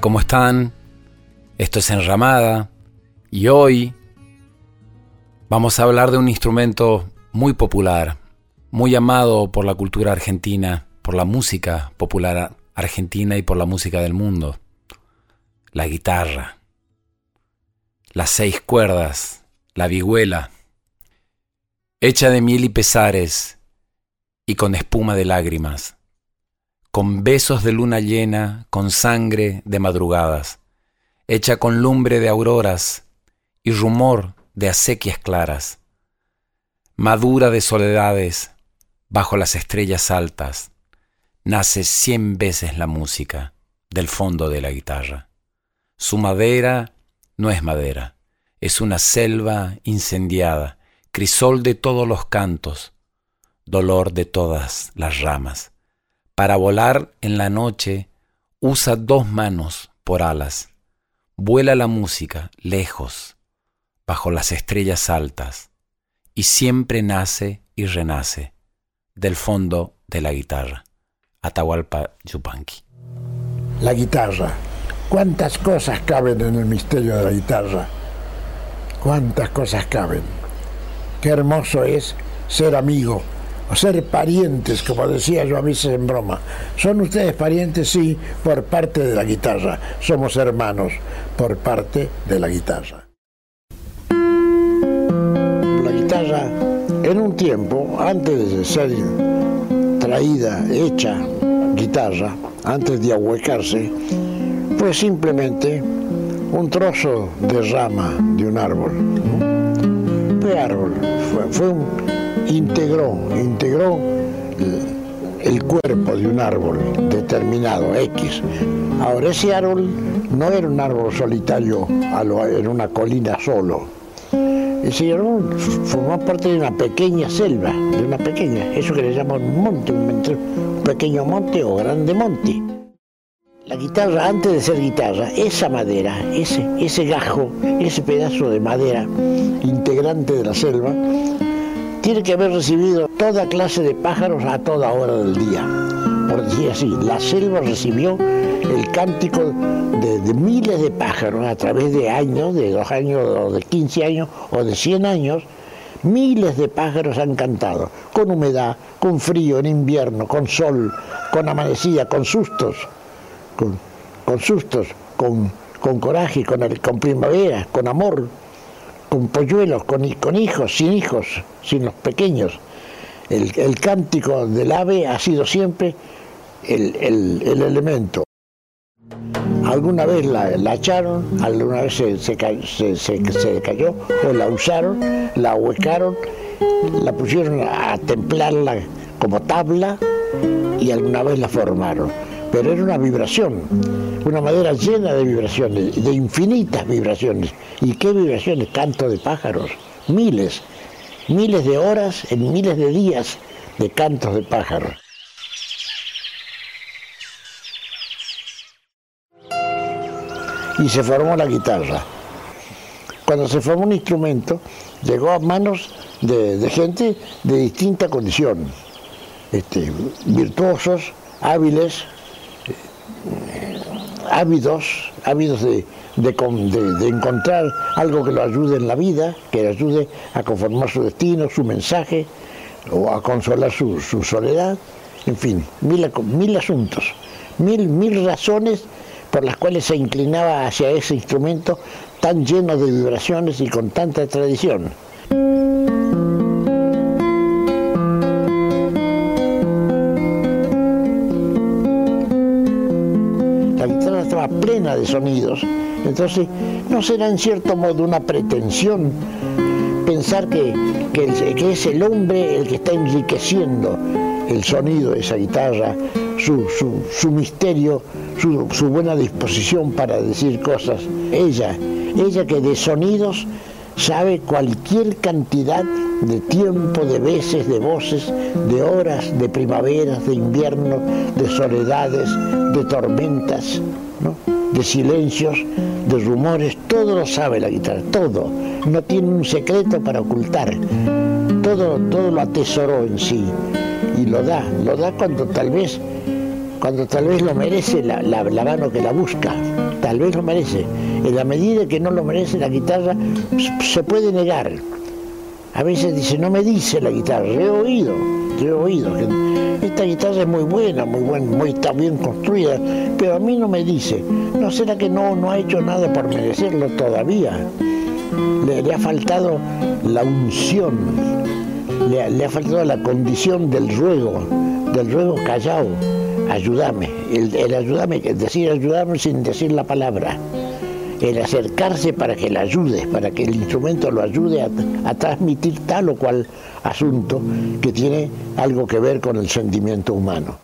¿Cómo están? Esto es Enramada y hoy vamos a hablar de un instrumento muy popular, muy amado por la cultura argentina, por la música popular argentina y por la música del mundo, la guitarra, las seis cuerdas, la vihuela, hecha de miel y pesares y con espuma de lágrimas con besos de luna llena, con sangre de madrugadas, hecha con lumbre de auroras y rumor de acequias claras, madura de soledades, bajo las estrellas altas, nace cien veces la música del fondo de la guitarra. Su madera no es madera, es una selva incendiada, crisol de todos los cantos, dolor de todas las ramas para volar en la noche, usa dos manos por alas. Vuela la música lejos, bajo las estrellas altas, y siempre nace y renace del fondo de la guitarra. Atahualpa Yupanqui. La guitarra. ¿Cuántas cosas caben en el misterio de la guitarra? ¿Cuántas cosas caben? Qué hermoso es ser amigo ser parientes, como decía yo a veces en broma. ¿Son ustedes parientes? Sí, por parte de la guitarra. Somos hermanos por parte de la guitarra. La guitarra, en un tiempo, antes de ser traída, hecha guitarra, antes de ahuecarse, fue simplemente un trozo de rama de un árbol. Fue árbol, fue un integró, integró el cuerpo de un árbol determinado, X. Ahora ese árbol no era un árbol solitario en una colina solo. Ese árbol formó parte de una pequeña selva, de una pequeña, eso que le llaman monte, un pequeño monte o grande monte. La guitarra, antes de ser guitarra, esa madera, ese, ese gajo, ese pedazo de madera integrante de la selva, tiene que haber recibido toda clase de pájaros a toda hora del día. Por decir así, la selva recibió el cántico de, miles de pájaros a través de años, de dos años, o de 15 años, o de 100 años. Miles de pájaros han cantado, con humedad, con frío en invierno, con sol, con amanecida, con sustos, con, sustos, con, coraje, con, primavera, con amor con polluelos, con hijos, sin hijos, sin los pequeños. El, cántico del ave ha sido siempre el, elemento. Alguna vez la, echaron, alguna vez se, se, cayó, o la usaron, la huecaron, la pusieron a templarla como tabla y alguna vez la formaron. Pero era una vibración, una madera llena de vibraciones, de infinitas vibraciones. ¿Y qué vibraciones? Canto de pájaros, miles, miles de horas en miles de días de cantos de pájaros. Y se formó la guitarra. Cuando se formó un instrumento, llegó a manos de, gente de distinta condición. este, virtuosos, hábiles, eh, ávidos, ávidos de, encontrar algo que lo ayude en la vida, que le ayude a conformar su destino, su mensaje, o a consolar su, soledad, en fin, mil, mil asuntos, mil, mil razones por las cuales se inclinaba hacia ese instrumento tan lleno de vibraciones y con tanta tradición. La guitarra estaba plena de sonidos, entonces no será en cierto modo una pretensión pensar que, es el hombre el que está enriqueciendo el sonido de esa guitarra, su, misterio, su, su, buena disposición para decir cosas. Ella, ella que de sonidos sabe cualquier cantidad de tiempo, de veces, de voces, de horas, de primaveras, de invierno, de soledades, de tormentas, de silencios, de rumores, todo lo sabe la guitarra, todo. No tiene un secreto para ocultar. Todo, todo lo atesoró en sí y lo da, lo da cuando tal vez cuando tal vez lo merece la, mano que la busca, tal vez lo merece. En la medida que no lo merece la guitarra, se puede negar. A veces dice, no me dice la guitarra, he oído, he oído que esta guitarra es muy buena, muy buena, muy está bien construida, pero a mí no me dice. ¿No será que no, no ha hecho nada por merecerlo todavía? Le, ha faltado la unción, le, ha faltado la condición del ruego, del ruego callado ayúdame, el, el ayúdame, decir ayudarme sin decir la palabra, el acercarse para que le ayude, para que el instrumento lo ayude a, transmitir tal o cual asunto que tiene algo que ver con el sentimiento humano.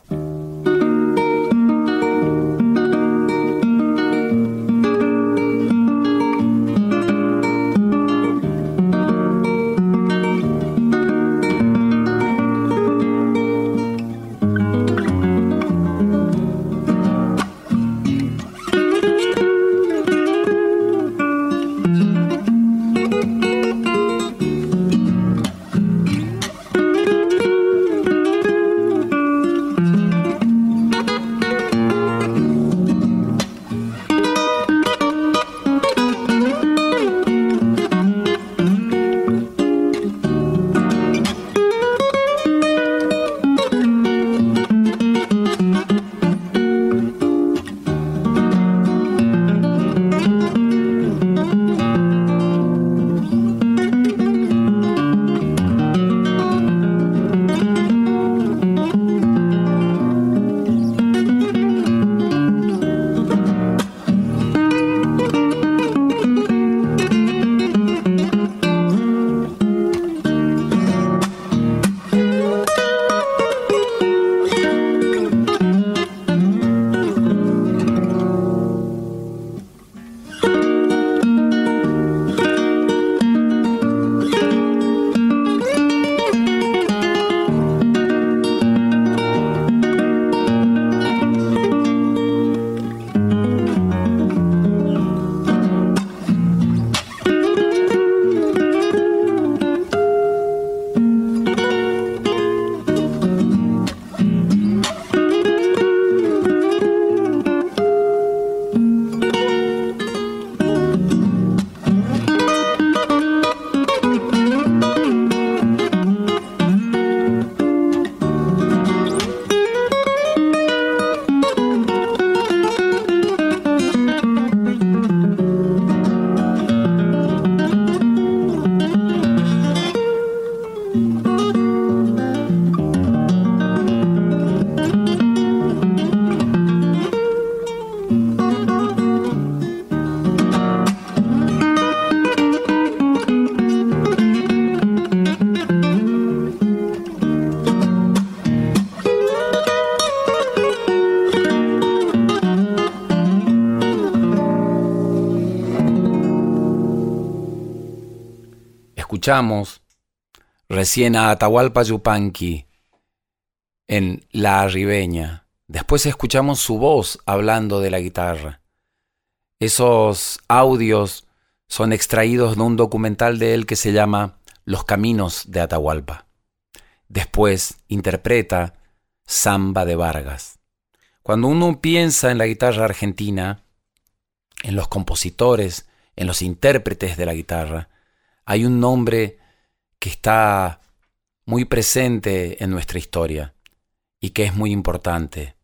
Escuchamos recién a Atahualpa Yupanqui en La Arribeña. Después escuchamos su voz hablando de la guitarra. Esos audios son extraídos de un documental de él que se llama Los Caminos de Atahualpa. Después interpreta Samba de Vargas. Cuando uno piensa en la guitarra argentina, en los compositores, en los intérpretes de la guitarra, hay un nombre que está muy presente en nuestra historia y que es muy importante.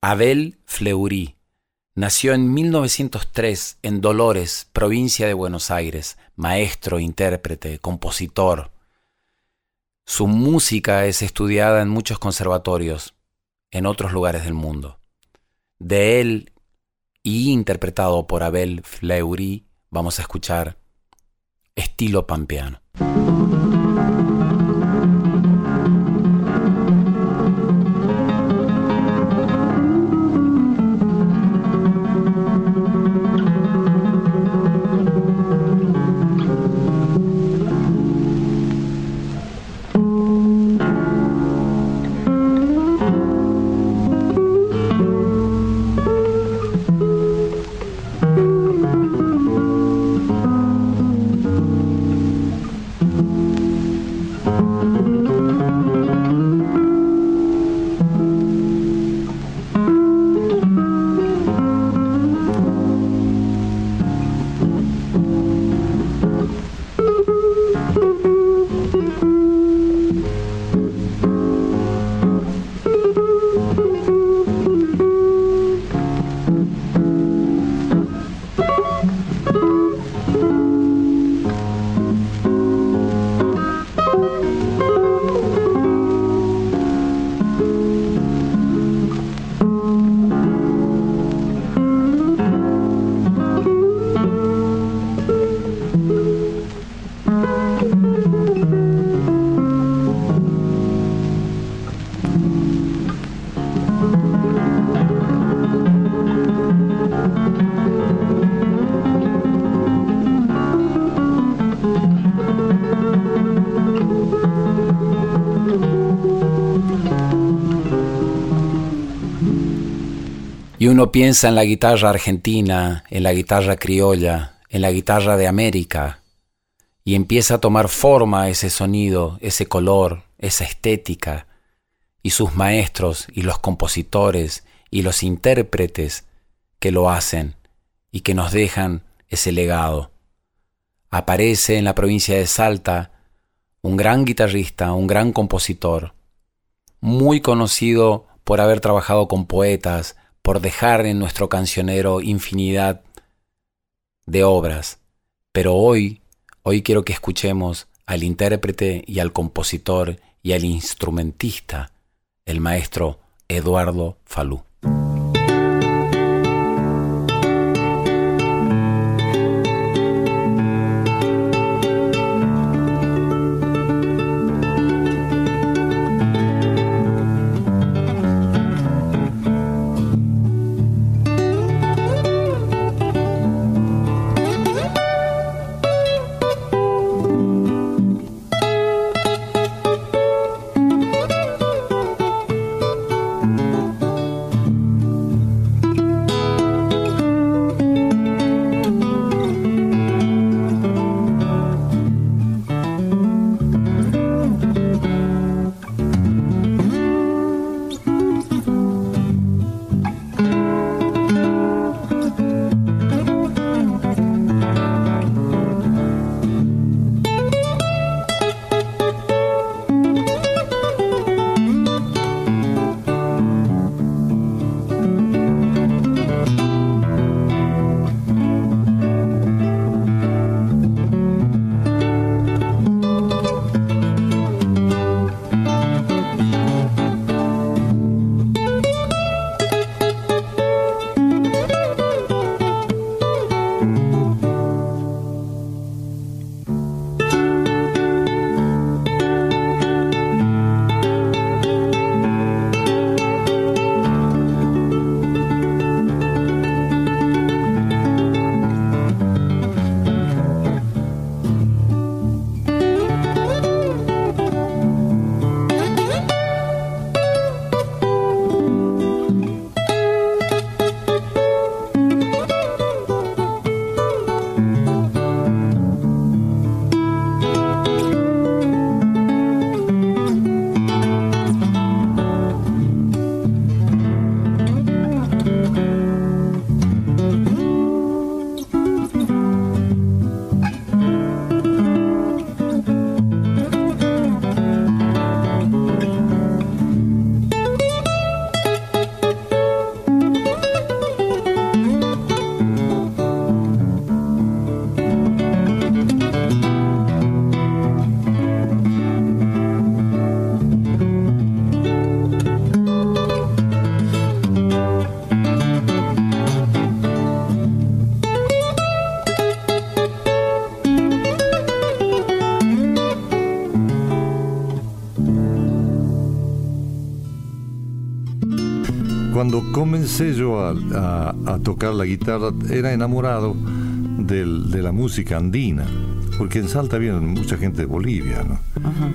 Abel Fleury nació en 1903 en Dolores, provincia de Buenos Aires, maestro, intérprete, compositor. Su música es estudiada en muchos conservatorios en otros lugares del mundo. De él y interpretado por Abel Fleury vamos a escuchar estilo pampeano. Uno piensa en la guitarra argentina, en la guitarra criolla, en la guitarra de América, y empieza a tomar forma ese sonido, ese color, esa estética, y sus maestros y los compositores y los intérpretes que lo hacen y que nos dejan ese legado. Aparece en la provincia de Salta un gran guitarrista, un gran compositor, muy conocido por haber trabajado con poetas, por dejar en nuestro cancionero infinidad de obras, pero hoy, hoy quiero que escuchemos al intérprete y al compositor y al instrumentista, el maestro Eduardo Falú. Comencé yo a, tocar la guitarra, era enamorado de la música andina, porque en Salta había mucha gente de Bolivia, ¿no?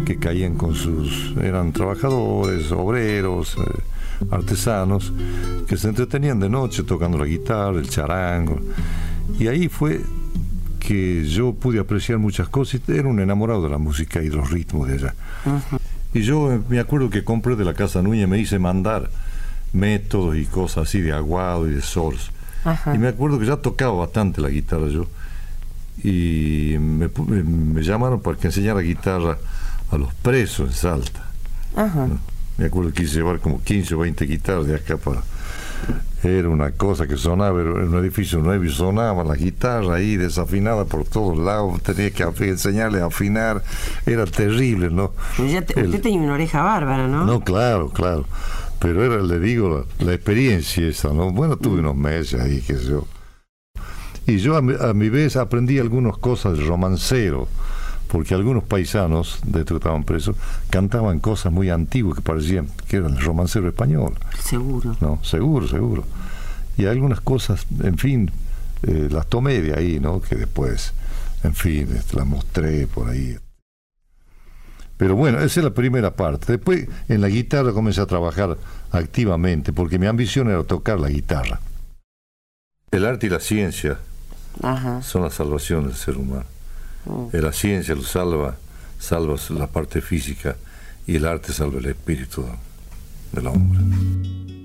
que caían con sus, eran trabajadores, obreros, eh, artesanos, que se entretenían de noche tocando la guitarra, el charango. Y ahí fue que yo pude apreciar muchas cosas. Era un enamorado de la música y de los ritmos de allá. Y yo me acuerdo que compré de la Casa Núñez, me hice mandar métodos y cosas así de aguado y de sols. Y me acuerdo que ya tocaba bastante la guitarra yo. Y me, me llamaron para que enseñara guitarra a los presos en Salta. Me acuerdo que quise llevar como 15 o 20 guitarras de acá para, era una cosa que sonaba, era un edificio nuevo y sonaba la guitarra ahí desafinada por todos lados, tenía que enseñarle a afinar, era terrible, ¿no? usted tenía una oreja bárbara, ¿no? No, claro, claro, pero era, le digo, la, experiencia esa, ¿no? Bueno, tuve unos meses ahí, qué sé yo. Y yo a mi, vez aprendí algunas cosas de romancero porque algunos paisanos de estos que estaban presos cantaban cosas muy antiguas que parecían que eran romancero español. Seguro. No, seguro, seguro. Y algunas cosas, en fin, eh, las tomé de ahí, ¿no? Que después, en fin, las mostré por ahí. Pero bueno, esa es la primera parte. Después en la guitarra comencé a trabajar activamente, porque mi ambición era tocar la guitarra. El arte y la ciencia son la salvación del ser humano. Mm. La ciencia lo salva, salva la parte física y el arte salva el espíritu del hombre.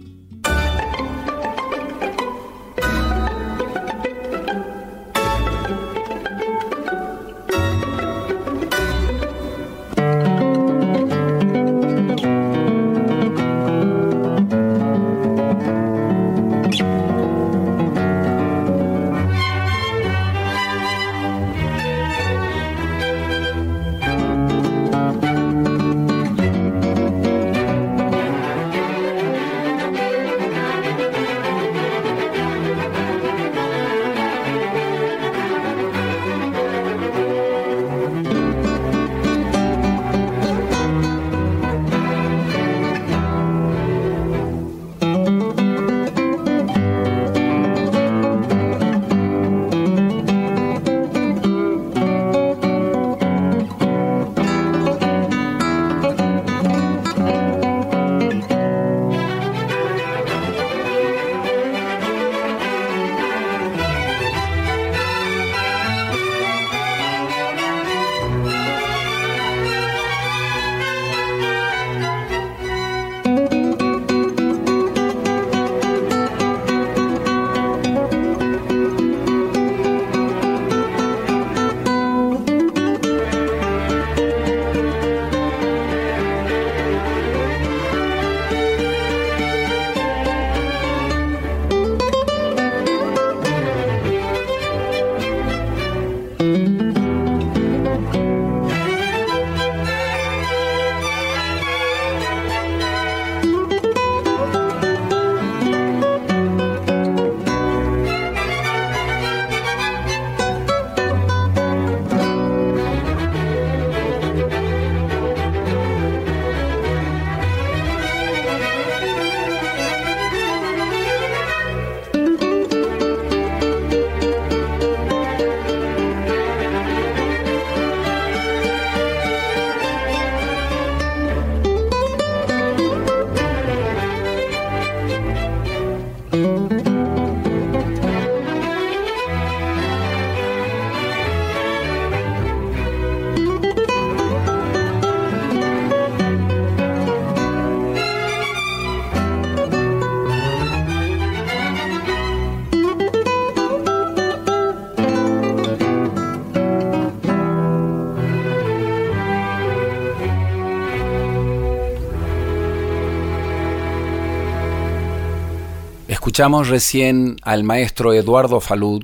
Escuchamos recién al maestro Eduardo Falud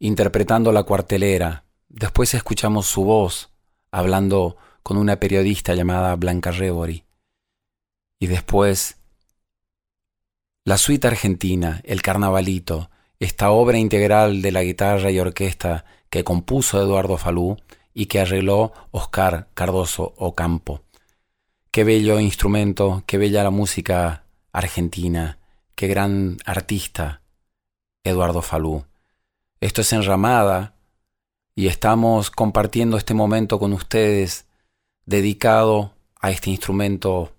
interpretando la cuartelera. Después escuchamos su voz hablando con una periodista llamada Blanca Rebori. Y después la suite argentina, El Carnavalito, esta obra integral de la guitarra y orquesta que compuso Eduardo Falú y que arregló Oscar Cardoso Ocampo. Qué bello instrumento, qué bella la música argentina qué gran artista, Eduardo Falú. Esto es Enramada y estamos compartiendo este momento con ustedes dedicado a este instrumento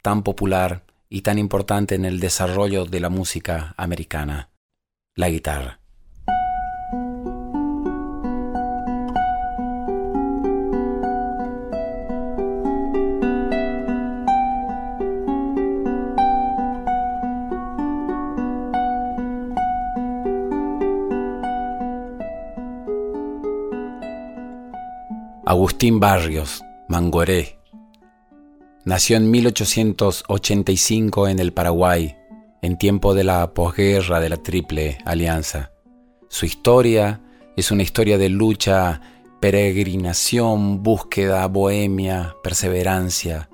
tan popular y tan importante en el desarrollo de la música americana, la guitarra. Agustín Barrios, Mangoré. Nació en 1885 en el Paraguay, en tiempo de la posguerra de la Triple Alianza. Su historia es una historia de lucha, peregrinación, búsqueda, bohemia, perseverancia.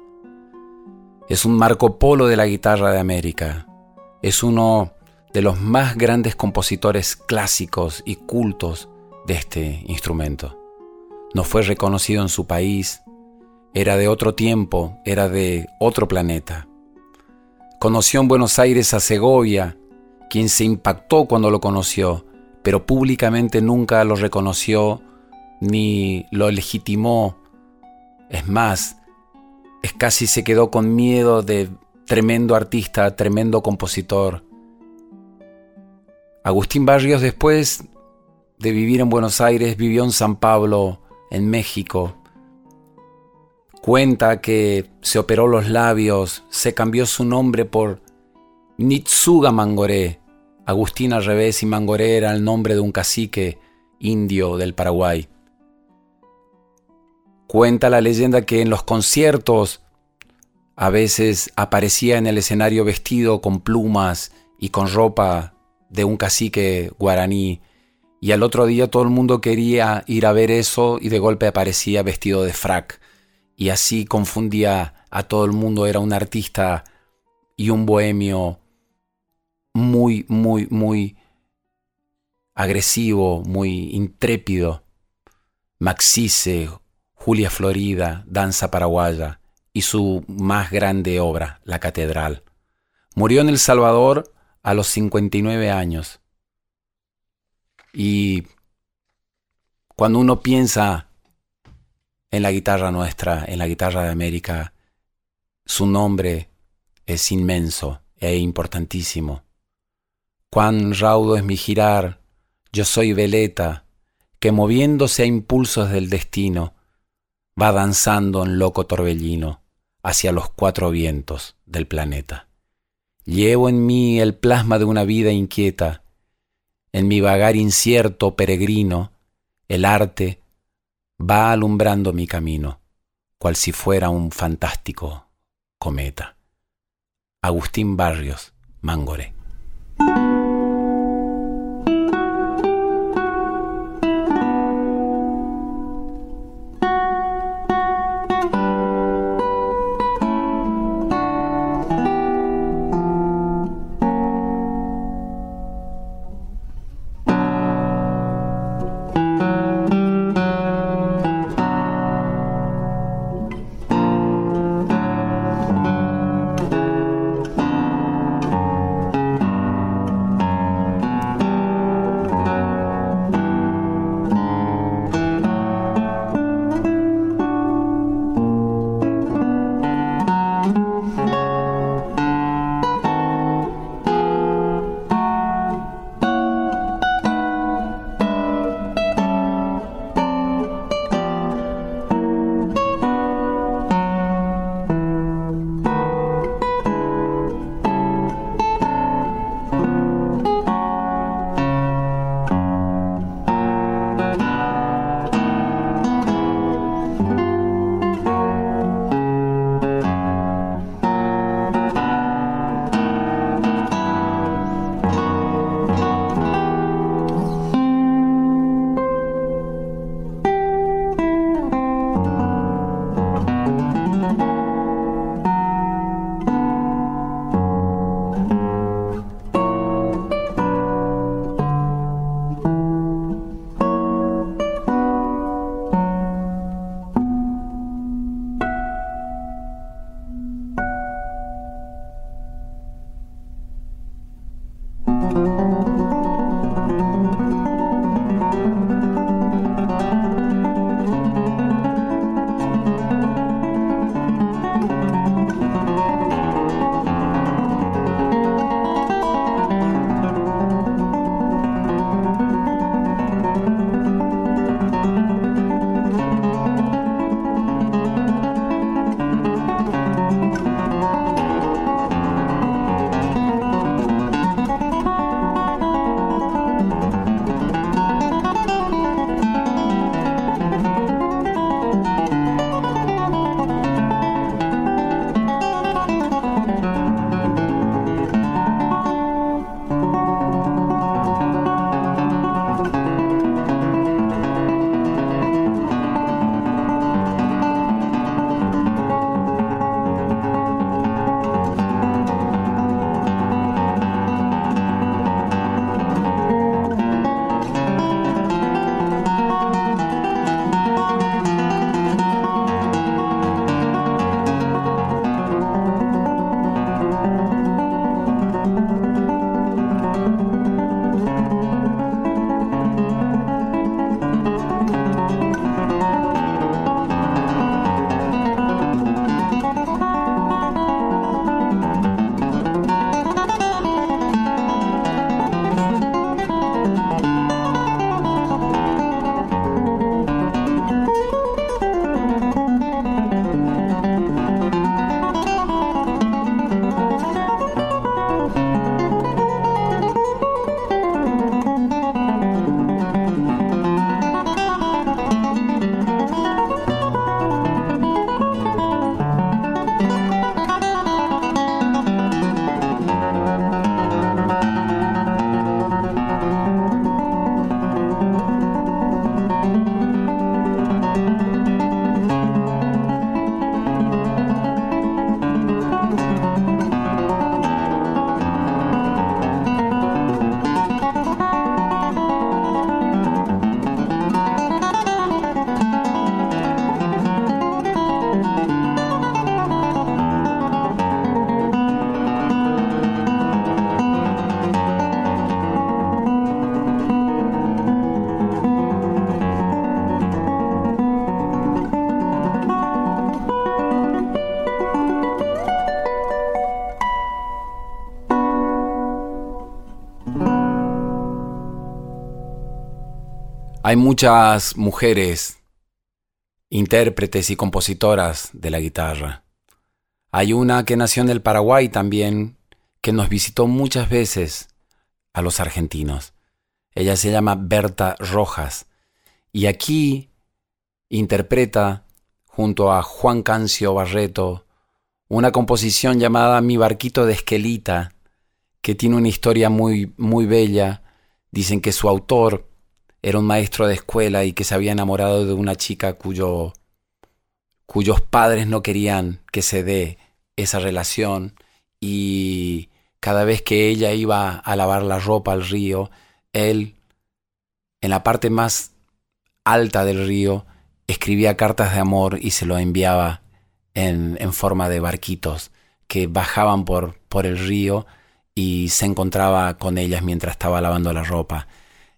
Es un Marco Polo de la guitarra de América. Es uno de los más grandes compositores clásicos y cultos de este instrumento no fue reconocido en su país, era de otro tiempo, era de otro planeta. Conoció en Buenos Aires a Segovia, quien se impactó cuando lo conoció, pero públicamente nunca lo reconoció ni lo legitimó. Es más, es casi se quedó con miedo de tremendo artista, tremendo compositor. Agustín Barrios después de vivir en Buenos Aires vivió en San Pablo en México. Cuenta que se operó los labios, se cambió su nombre por Nitsuga Mangoré. Agustín al revés y Mangoré era el nombre de un cacique indio del Paraguay. Cuenta la leyenda que en los conciertos a veces aparecía en el escenario vestido con plumas y con ropa de un cacique guaraní y al otro día todo el mundo quería ir a ver eso y de golpe aparecía vestido de frac. Y así confundía a todo el mundo, era un artista y un bohemio muy, muy, muy agresivo, muy intrépido. Maxice, Julia Florida, Danza Paraguaya y su más grande obra, La Catedral. Murió en El Salvador a los 59 años y cuando uno piensa en la guitarra nuestra, en la guitarra de América, su nombre es inmenso e importantísimo. Cuán raudo es mi girar, yo soy veleta, que moviéndose a impulsos del destino, va danzando en loco torbellino hacia los cuatro vientos del planeta. Llevo en mí el plasma de una vida inquieta, en mi vagar incierto peregrino, el arte va alumbrando mi camino, cual si fuera un fantástico cometa. Agustín Barrios, Mangoré. Hay muchas mujeres, intérpretes y compositoras de la guitarra. Hay una que nació en el Paraguay también, que nos visitó muchas veces a los argentinos. Ella se llama Berta Rojas y aquí interpreta junto a Juan Cancio Barreto una composición llamada Mi barquito de esquelita, que tiene una historia muy muy bella. Dicen que su autor era un maestro de escuela y que se había enamorado de una chica cuyo, cuyos padres no querían que se dé esa relación y cada vez que ella iba a lavar la ropa al río, él, en la parte más alta del río, escribía cartas de amor y se lo enviaba en, en forma de barquitos que bajaban por, por el río y se encontraba con ellas mientras estaba lavando la ropa.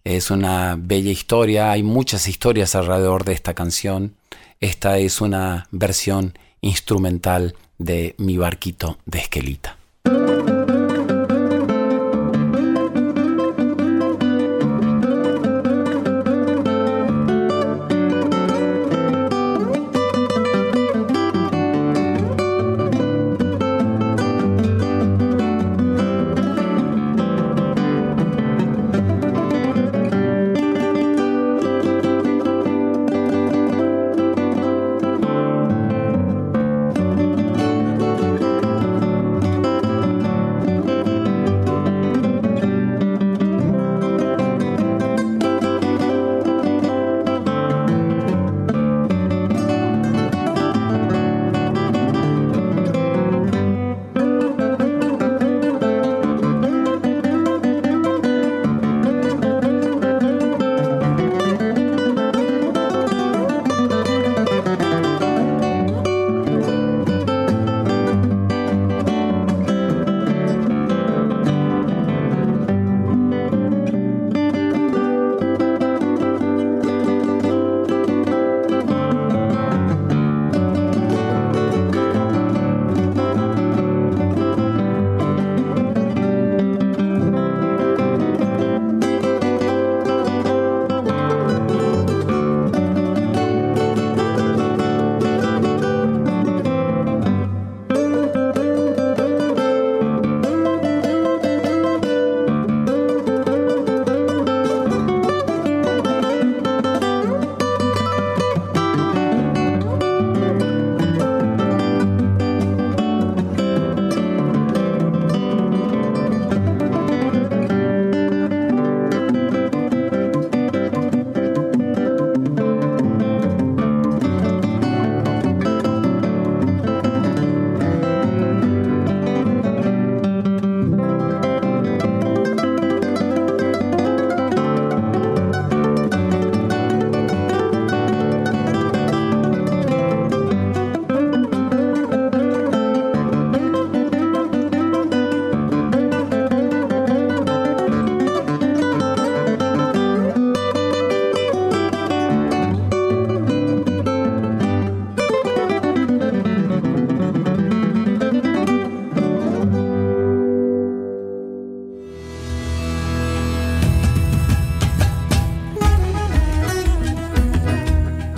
Es una bella historia, hay muchas historias alrededor de esta canción. Esta es una versión instrumental de Mi barquito de Esquelita.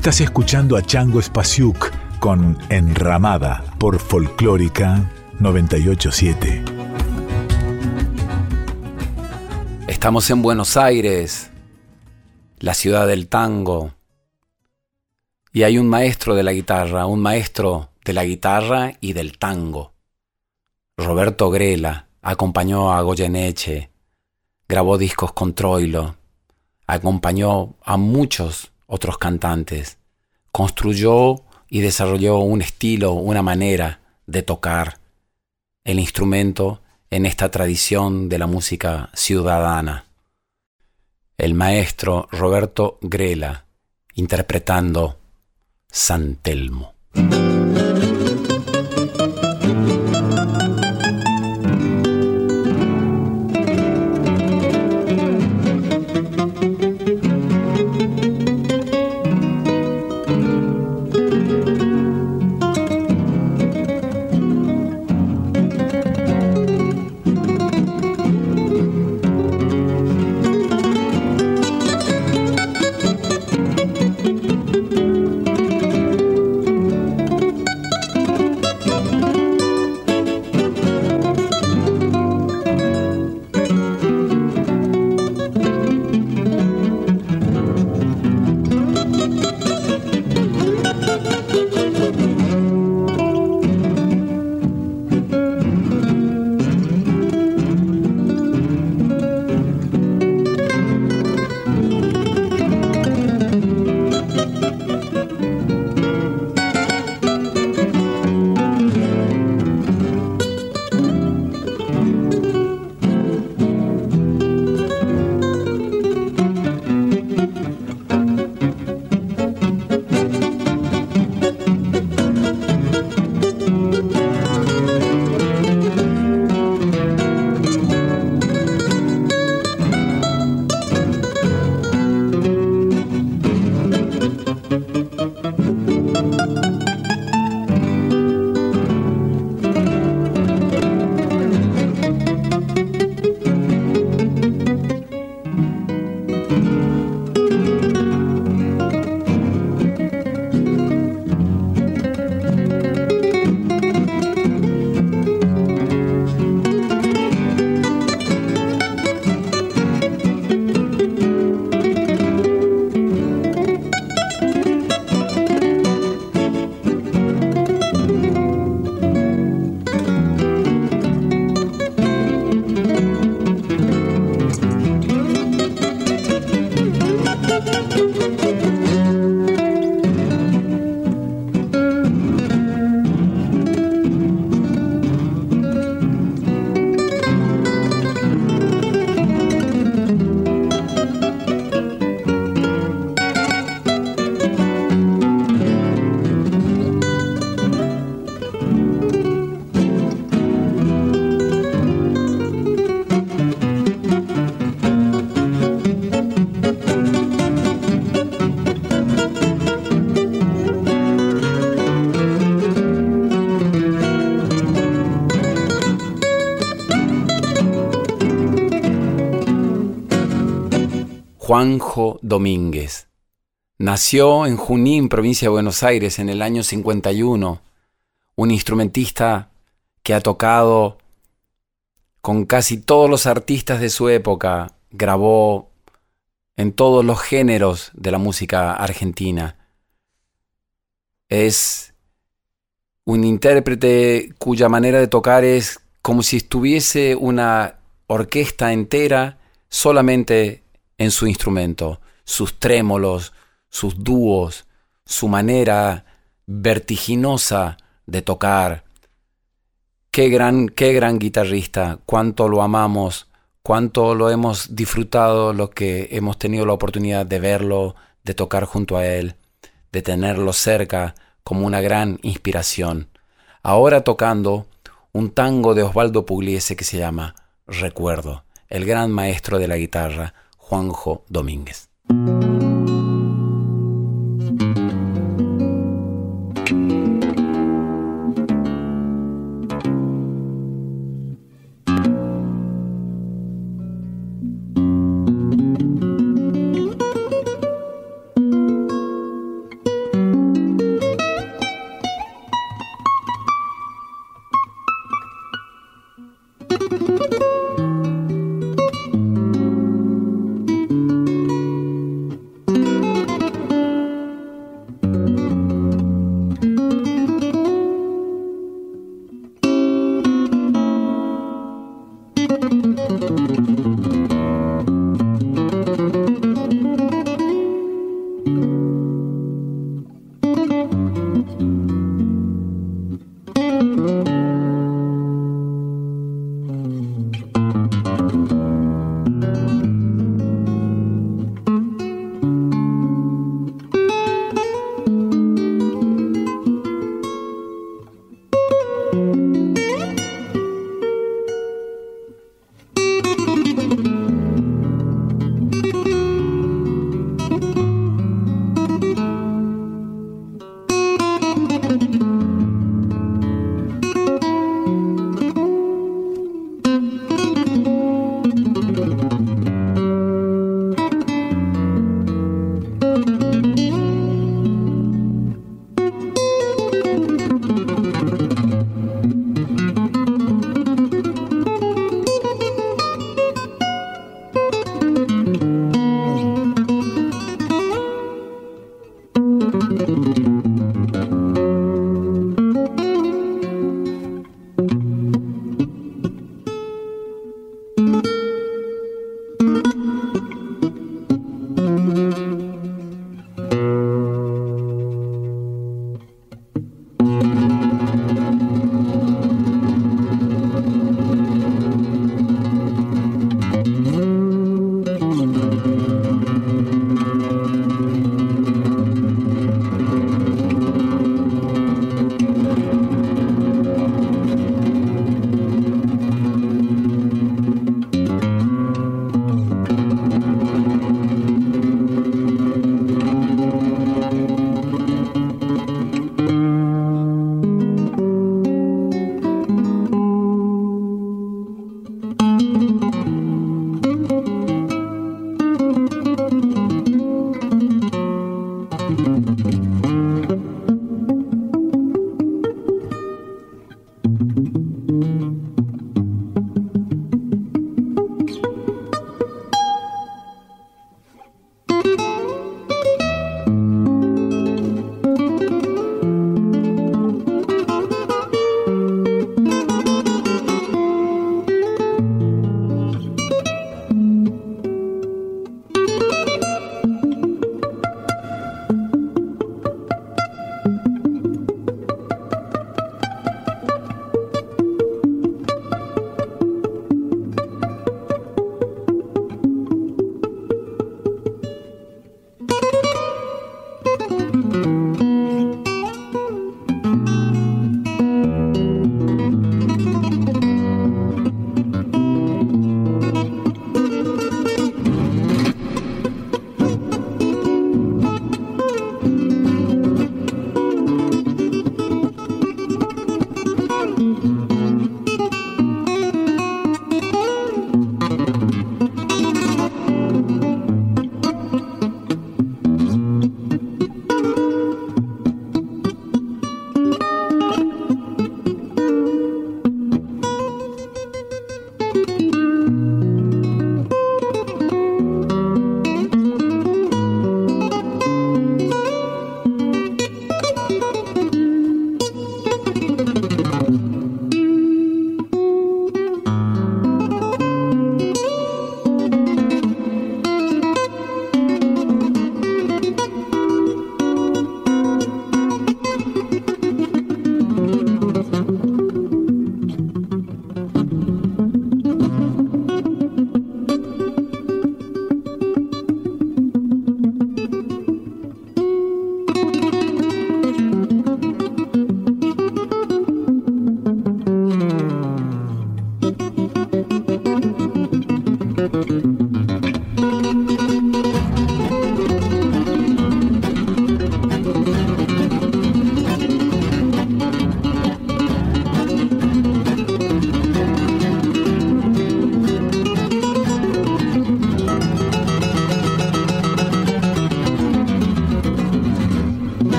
Estás escuchando a Chango Spasiuk con Enramada por Folclórica 987. Estamos en Buenos Aires, la ciudad del tango, y hay un maestro de la guitarra, un maestro de la guitarra y del tango. Roberto Grela acompañó a Goyeneche, grabó discos con Troilo, acompañó a muchos otros cantantes. Construyó y desarrolló un estilo, una manera de tocar el instrumento en esta tradición de la música ciudadana. El maestro Roberto Grela interpretando San Telmo. Juanjo Domínguez. Nació en Junín, provincia de Buenos Aires, en el año 51. Un instrumentista que ha tocado con casi todos los artistas de su época, grabó en todos los géneros de la música argentina. Es un intérprete cuya manera de tocar es como si estuviese una orquesta entera solamente en su instrumento, sus trémolos, sus dúos, su manera vertiginosa de tocar. Qué gran, qué gran guitarrista, cuánto lo amamos, cuánto lo hemos disfrutado, lo que hemos tenido la oportunidad de verlo, de tocar junto a él, de tenerlo cerca como una gran inspiración. Ahora tocando un tango de Osvaldo Pugliese que se llama Recuerdo, el gran maestro de la guitarra, Juanjo Domínguez.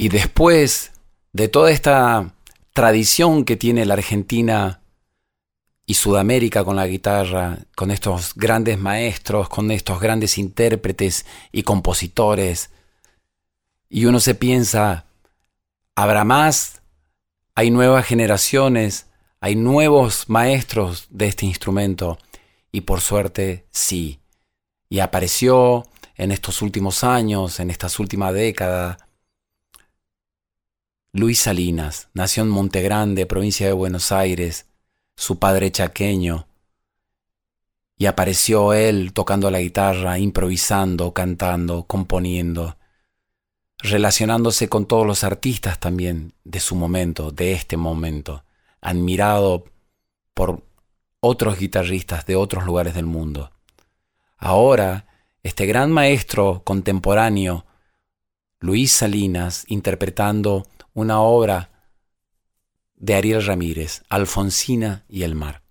Y después de toda esta tradición que tiene la Argentina y Sudamérica con la guitarra, con estos grandes maestros, con estos grandes intérpretes y compositores, y uno se piensa, ¿habrá más? Hay nuevas generaciones, hay nuevos maestros de este instrumento, y por suerte sí. Y apareció en estos últimos años, en estas últimas décadas, Luis Salinas nació en Montegrande, provincia de Buenos Aires, su padre chaqueño, y apareció él tocando la guitarra, improvisando, cantando, componiendo, relacionándose con todos los artistas también de su momento, de este momento, admirado por otros guitarristas de otros lugares del mundo. Ahora, este gran maestro contemporáneo, Luis Salinas, interpretando una obra de Ariel Ramírez, Alfonsina y el mar.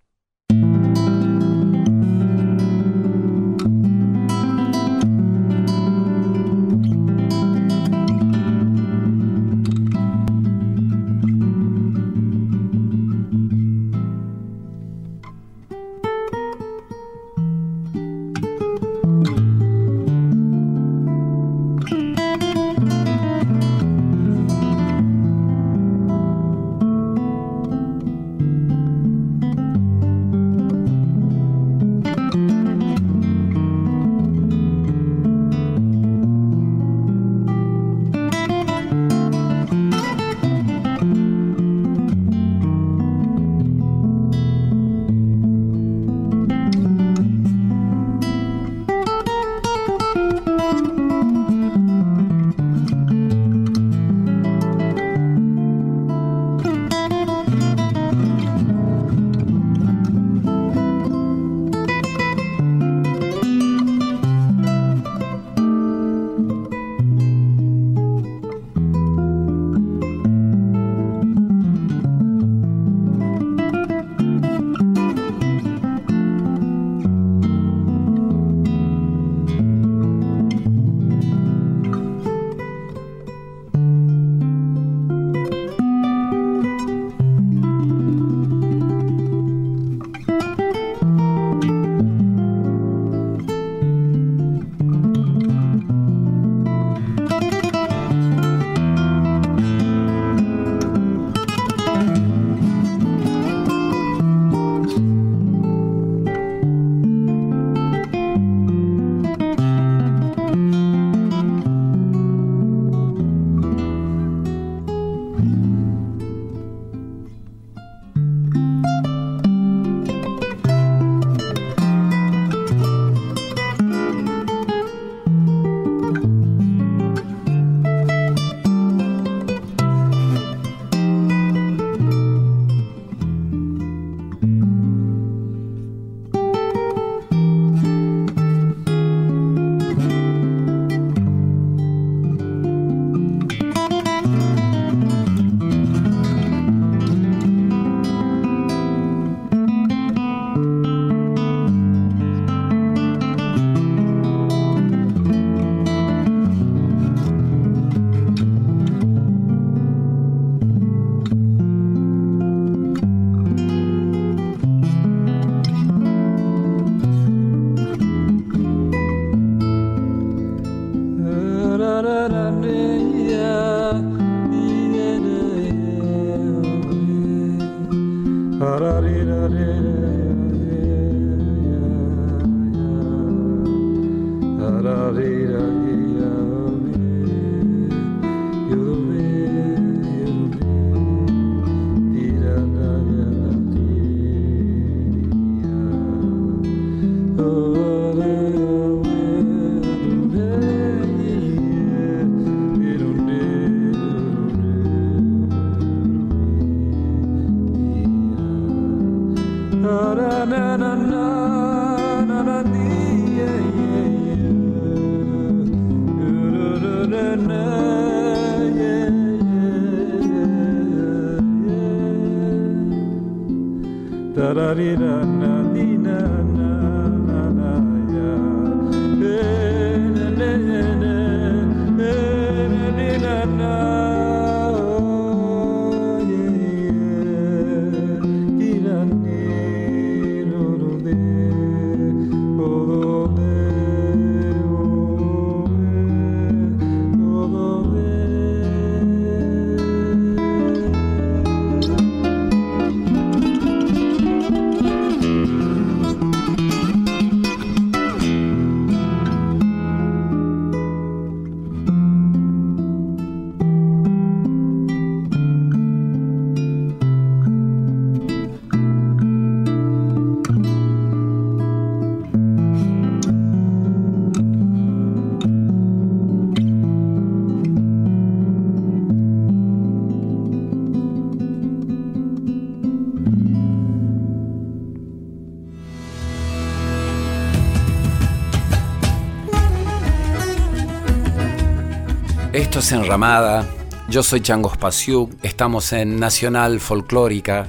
Esto es Enramada, yo soy Chango Spasiuk, estamos en Nacional Folclórica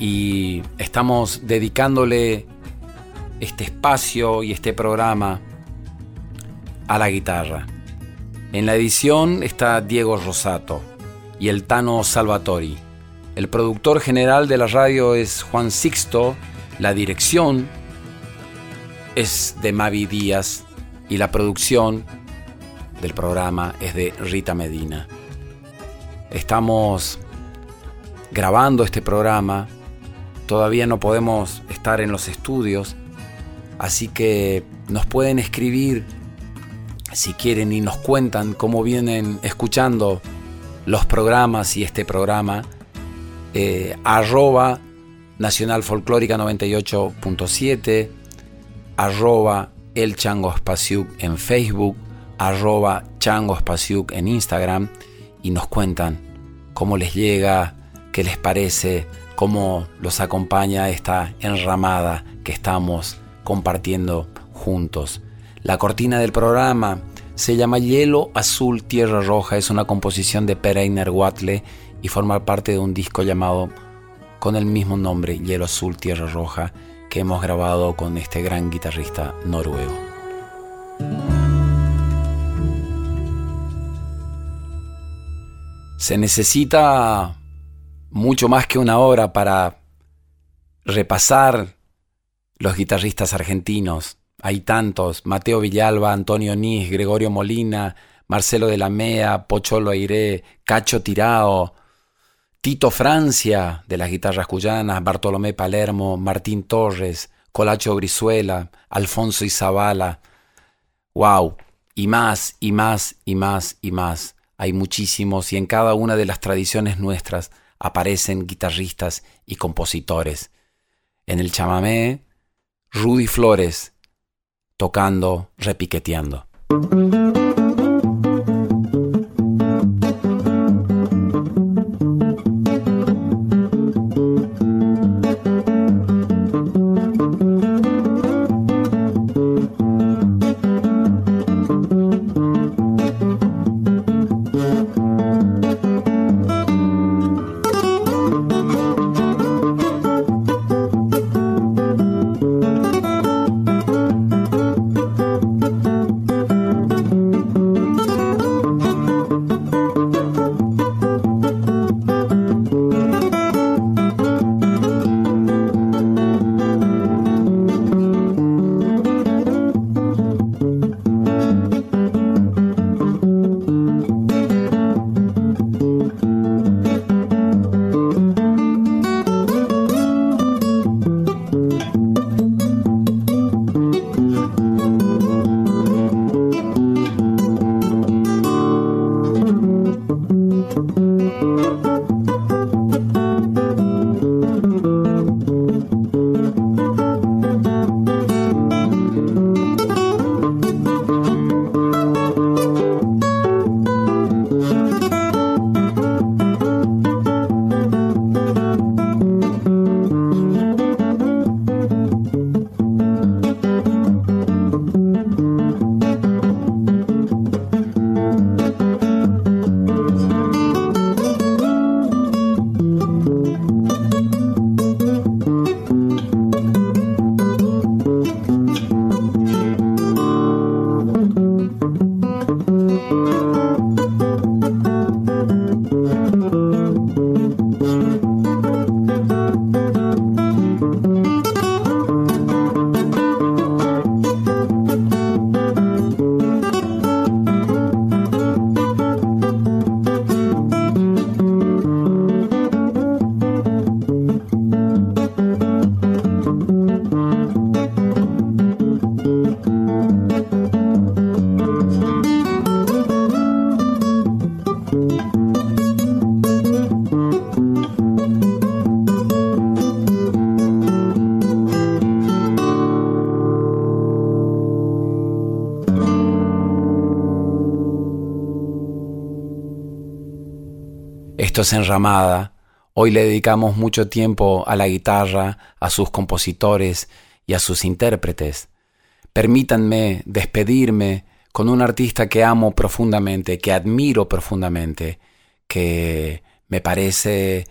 y estamos dedicándole este espacio y este programa a la guitarra. En la edición está Diego Rosato y el Tano Salvatori. El productor general de la radio es Juan Sixto, la dirección es de Mavi Díaz y la producción del programa es de Rita Medina. Estamos grabando este programa, todavía no podemos estar en los estudios, así que nos pueden escribir si quieren y nos cuentan cómo vienen escuchando los programas y este programa. Eh, arroba Nacional Folclórica 98.7, arroba El Chango Espaciuc en Facebook, arroba Chango en Instagram y nos cuentan cómo les llega, qué les parece, cómo los acompaña esta enramada que estamos compartiendo juntos. La cortina del programa se llama Hielo Azul Tierra Roja, es una composición de Pereiner Watle y forma parte de un disco llamado con el mismo nombre, Hielo Azul Tierra Roja, que hemos grabado con este gran guitarrista noruego. Se necesita mucho más que una hora para repasar los guitarristas argentinos. Hay tantos, Mateo Villalba, Antonio Nis, Gregorio Molina, Marcelo de la Mea, Pocholo Aire, Cacho Tirao, Tito Francia de las guitarras cuyanas, Bartolomé Palermo, Martín Torres, Colacho Brizuela, Alfonso Izabala. ¡Wow! Y más, y más, y más, y más hay muchísimos y en cada una de las tradiciones nuestras aparecen guitarristas y compositores. En el chamamé, Rudy Flores tocando, repiqueteando. Enramada. Hoy le dedicamos mucho tiempo a la guitarra, a sus compositores y a sus intérpretes. Permítanme despedirme con un artista que amo profundamente, que admiro profundamente, que me parece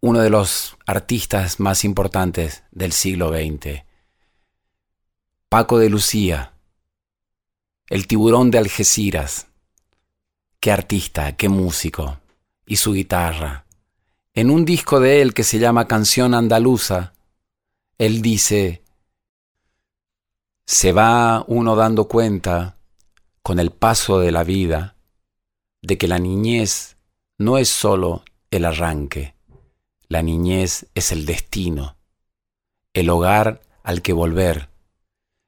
uno de los artistas más importantes del siglo XX. Paco de Lucía, el tiburón de Algeciras. Qué artista, qué músico. Y su guitarra. En un disco de él que se llama Canción Andaluza, él dice, se va uno dando cuenta con el paso de la vida de que la niñez no es sólo el arranque, la niñez es el destino, el hogar al que volver.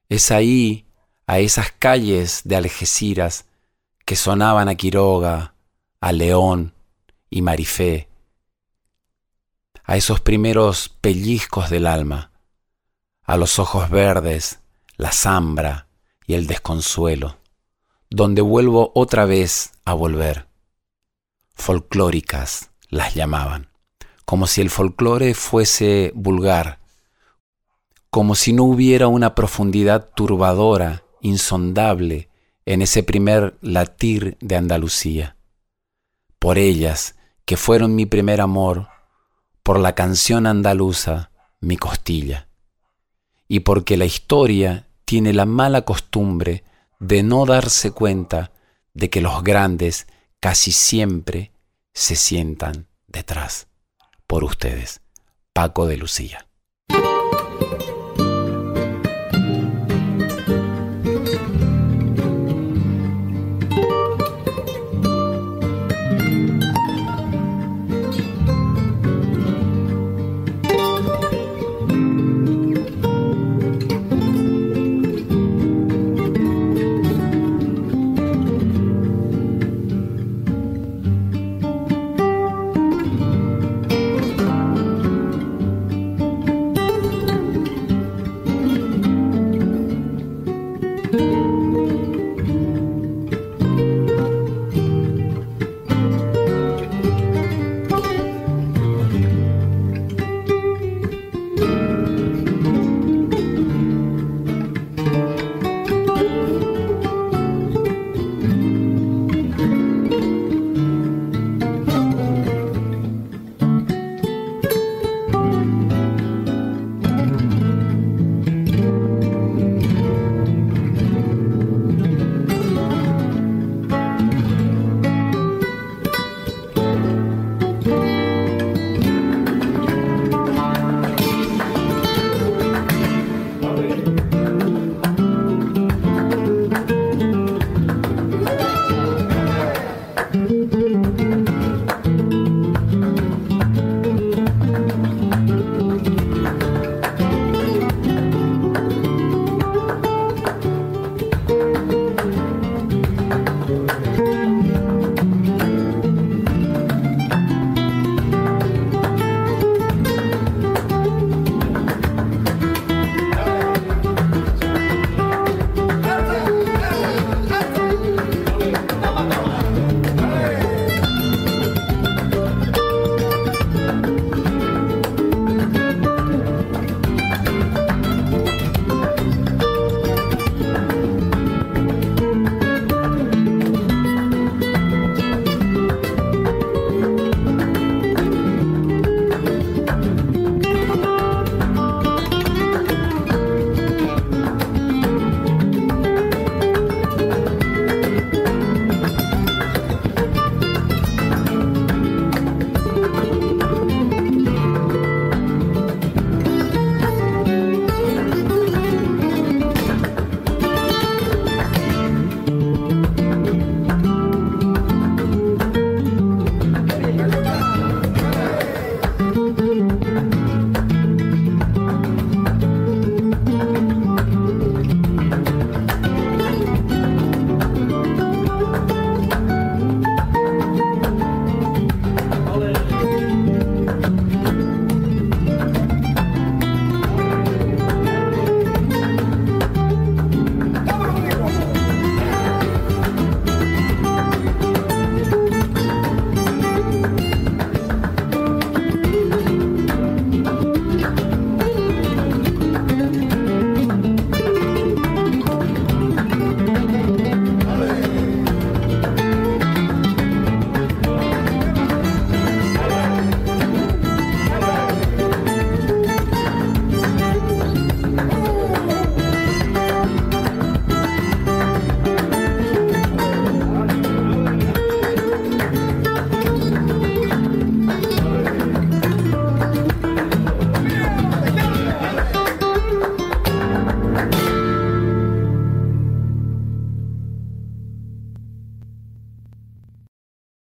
Es ahí, a esas calles de Algeciras que sonaban a Quiroga, a León y Marifé, a esos primeros pellizcos del alma, a los ojos verdes, la zambra y el desconsuelo, donde vuelvo otra vez a volver. Folclóricas las llamaban, como si el folclore fuese vulgar, como si no hubiera una profundidad turbadora, insondable, en ese primer latir de Andalucía. Por ellas, que fueron mi primer amor, por la canción andaluza, mi costilla y porque la historia tiene la mala costumbre de no darse cuenta de que los grandes casi siempre se sientan detrás. Por ustedes, Paco de Lucía.